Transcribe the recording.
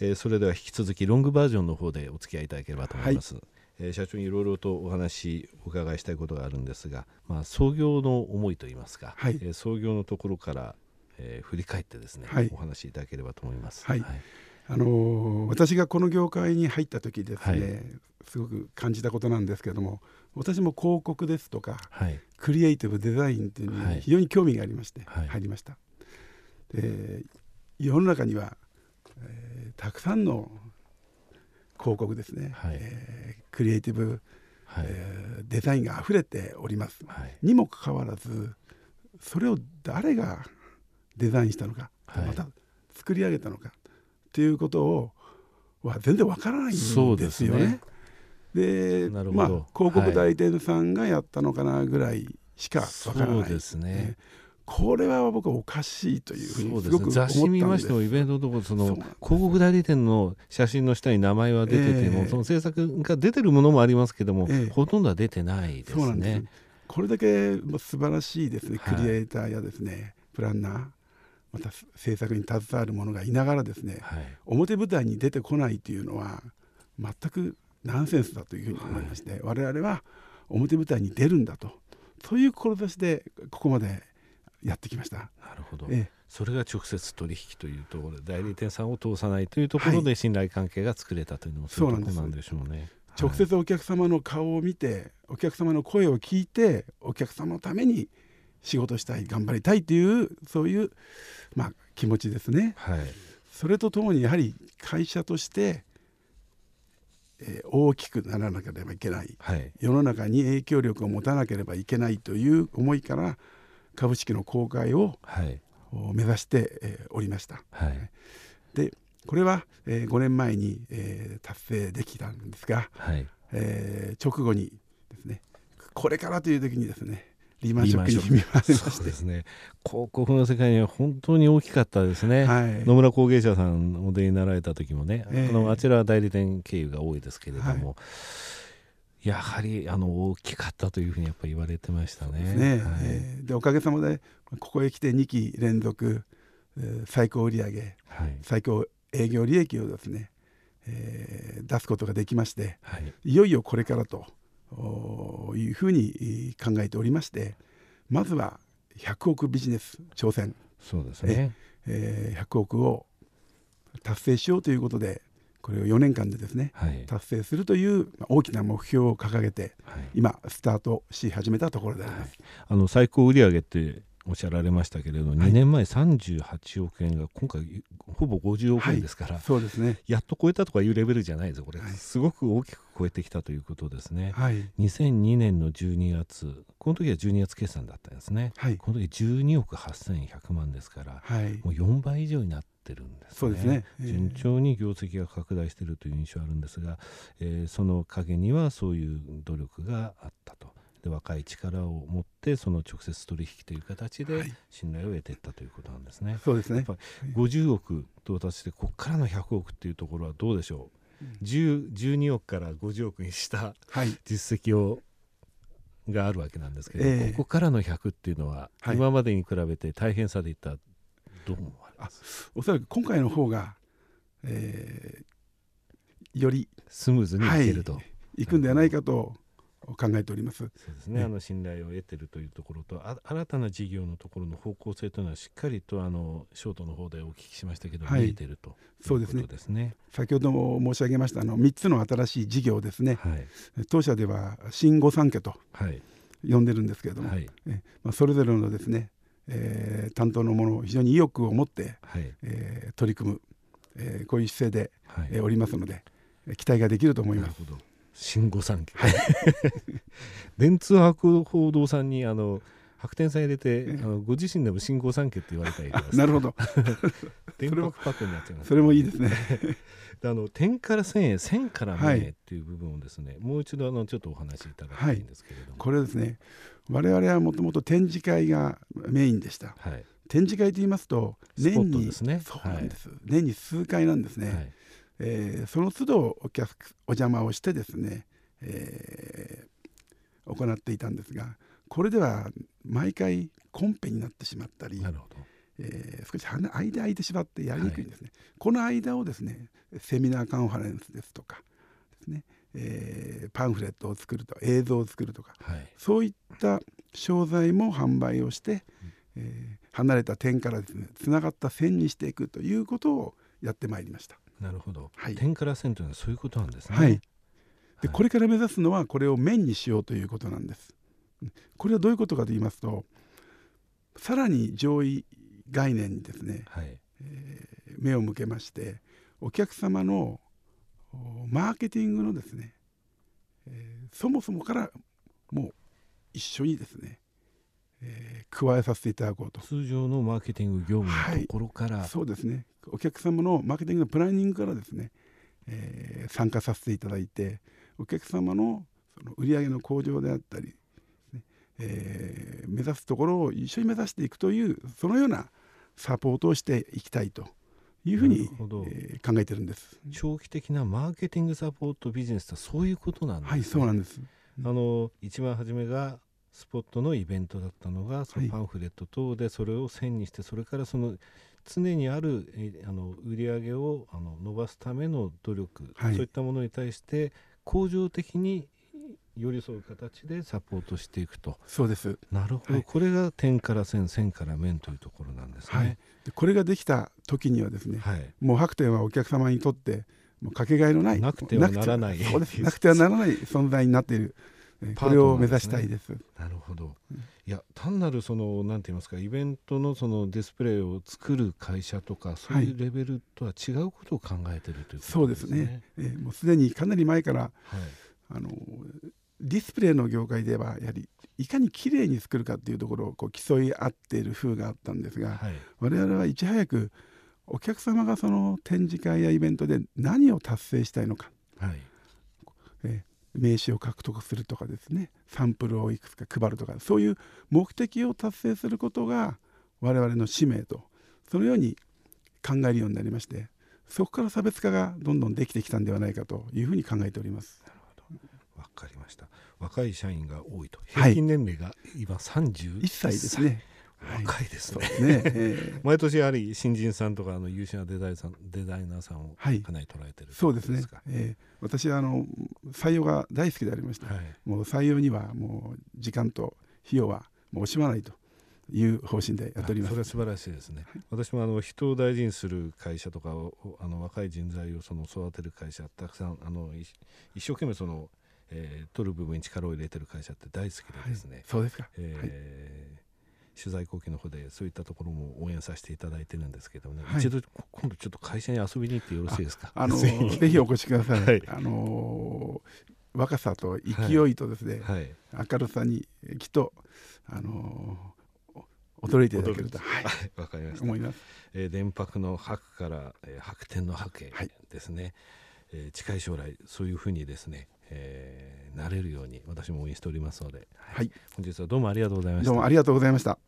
えー、それでは引き続きロングバージョンの方でお付き合いいただければと思います、はい、えー、社長にいろいろとお話お伺いしたいことがあるんですが、まあ、創業の思いといいますか、はい、えー、創業のところから、えー、振り返ってですね、はい、お話しいただければと思います。はい、はい、あのー、私がこの業界に入った時ですね、すごく感じたことなんですけれども私も広告ですとか、クリエイティブデザインというのに非常に興味がありまして入りました。で世の中にはえー、たくさんの広告ですね、はい、えー、クリエイティブ、はい、えー、デザインが溢れております、はい、にもかかわらずそれを誰がデザインしたのか、また作り上げたのかっていうことをは全然わからないんですよね。で、ね、まあ広告代理店さんがやったのかなぐらいしかわからない。そうですね。これは僕はおかしいというふうにすごく、ね、雑誌見ましてもイベントのところ。その広告代理店の写真の下に名前は出てても、えー、その制作が出てるものもありますけども、えー、ほとんどは出てないですね。これだけ素晴らしいですね。クリエイターやですね、はい、プランナーまた制作に携わる者がいながらですね、はい、表舞台に出てこないというのは全くナンセンスだというふうに思いまして、はい、我々は表舞台に出るんだとそういう志でここまでやってきました。なるほど、ええ、それが直接取引というところで代理店さんを通さないというところで信頼関係が作れたというのもそういうところなんでしょうね。直接お客様の顔を見て、お客様の声を聞いてお客様のために仕事したい頑張りたいというそういう、まあ、気持ちですね。はい、それとともにやはり会社として、えー、大きくならなければいけない、はい、世の中に影響力を持たなければいけないという思いから株式の公開を、はい、目指して、えー、おりました。はい、でこれは、えー、5年前に、えー、達成できたんですが、はい。えー、直後にですねこれからという時にですねリーマンショックに見舞われまして。ですね。広告の世界には本当に大きかったですね、はい、野村工芸社さんお出になられた時もね、えー、あのあちらは代理店経由が多いですけれども、はいやはりあの大きかったというふうにやっぱり言われてましたね。ね。はい、えー、でおかげさまでここへ来て2期連続、えー、最高売上、はい、最高営業利益をですね、えー、出すことができまして、はい、いよいよこれからというふうに考えておりましてまずは100億ビジネス挑戦。そうですね、えー、100億を達成しようということでこれを4年間でですね、はい、達成するという大きな目標を掲げて、はい、今スタートし始めたところであります、はい、あの最高売上っておっしゃられましたけれど、2年前38億円が今回ほぼ50億円ですから、そうですね、やっと超えたとかいうレベルじゃないですこれ、すごく大きく超えてきたということですね、はい、2002年の12月この時は12月決算だったんですね、はい、この時12億8100万ですから、はい、もう4倍以上になってってるんです、ね、そうですね、えー、順調に業績が拡大しているという印象あるんですが、えー、その陰にはそういう努力があったと。で若い力を持ってその直接取引という形で信頼を得ていったということなんですね。はい、そうですね。50億到達してここからの100億っていうところはどうでしょう？12億から50億にした実績を、があるわけなんですけど、えー、ここからの100っていうのは、今までに比べて大変さでいったらどう思わあおそらく今回の方が、えー、よりスムーズにいけると、はい、いくんではないかと考えております。そうですね。ねあの信頼を得ているというところと、あ新たな事業のところの方向性というのはしっかりとあのショートの方でお聞きしましたけど、はい、見えているとそうですね。ですね。先ほども申し上げましたあの三つの新しい事業ですね。はい、当社では新御三家と呼んでるんですけれども、はい、え。まあそれぞれのですねえー、担当の者非常に意欲を持って、はい、えー、取り組む、えー、こういう姿勢で、はい、えー、おりますので期待ができると思います。新御三家、はい、電通博報堂さんにあの白天さん入れて、あのご自身でも新御三家って言われたりなるほど 電白パックになっちゃいます、それもいいですね。あの点から線へ線から面へっていう部分をですね、はい、もう一度あのちょっとお話しいただきたいんですけれども、はい、これですね我々はもともと展示会がメインでした、はい、展示会と言いますと年に、ね、そうなんです、年に数回なんですね、はい、えー、その都度お客お邪魔をしてですね、えー、行っていたんですがこれでは毎回コンペになってしまったり、えー、少し間空いてしまってやりにくいんですね、はい、この間をですねセミナーカンファレンスですとかですね、えー、パンフレットを作るとか映像を作るとか、はい、そういった商材も販売をして、うん、えー、離れた点からですねつながった線にしていくということをやってまいりました。なるほど、はい、点から線というのはそういうことなんですね。はい、でこれから目指すのはこれを面にしようということなんです。これはどういうことかと言いますとさらに上位概念にですね、はい、えー、目を向けましてお客様のマーケティングのですね、えー、そもそもからもう一緒にですね、えー、加えさせていただこうと。通常のマーケティング業務のところから、はい、そうですね。お客様のマーケティングのプランニングからですね、えー、参加させていただいてお客様のその売上の向上であったり、ねえー、目指すところを一緒に目指していくというそのようなサポートをしていきたいというふうに、えー、考えてるんです。長期的なマーケティングサポートビジネスはそういうことなんです、ね、はいそうなんです。あの一番初めがスポットのイベントだったのがそのパンフレット等でそれを線にしてそれからその常にあるあの売り上げをあの伸ばすための努力、はい、そういったものに対して恒常的に寄り添う形でサポートしていくと。そうです。なるほど、はい、これが点から線線から面というところなんですね、はい、でこれができた時にはですね、はい、もう白天はお客様にとってもうかけがえのないなくてはならない。なくてはならない存在になっているこれを目指したいです。なるほど。いや単なるそのなんて言いますかイベントのそのディスプレイを作る会社とかそういうレベルとは違うことを考えているということですね。そうですね。えー、もうすでにかなり前から、はい、あのディスプレイの業界ではやはりいかにきれいに作るかっていうところをこう競い合っている風があったんですが、はい、我々はいち早くお客様がその展示会やイベントで何を達成したいのか、はい、え名刺を獲得するとかですねサンプルをいくつか配るとかそういう目的を達成することが我々の使命とそのように考えるようになりましてそこから差別化がどんどんできてきたんではないかというふうに考えております。わかりました。若い社員が多いと。平均年齢が今31歳。ですね、若いですねね、え。ー、毎年やはり新人さんとかあの優秀なデザイさんデザイナーさんをかなり捉えてる、はい、そうですね、えー、私はあの採用が大好きでありまして、はい、もう採用にはもう時間と費用はもう惜しまないという方針でやっております。それは素晴らしいですね、はい、私もあの人を大事にする会社とかをあの若い人材をその育てる会社たくさんあの一生懸命そのえー、取る部分に力を入れてる会社って大好きでですね、はい、そうですか、えー、はい、取材後期の方でそういったところも応援させていただいてるんですけどね、はい、一度今度ちょっと会社に遊びに行ってよろしいですか？あの ぜひ。お越しください、はい、あの若さと勢いとですね、はい、明るさにきっとあの驚いていただけると、はい、わかりました。思います。えー、電白の白から、えー、白天の白へですね、はい、えー、近い将来そういうふうにですね、えー、なれるように私も応援しておりますので、はい、本日はどうもありがとうございました。どうもありがとうございました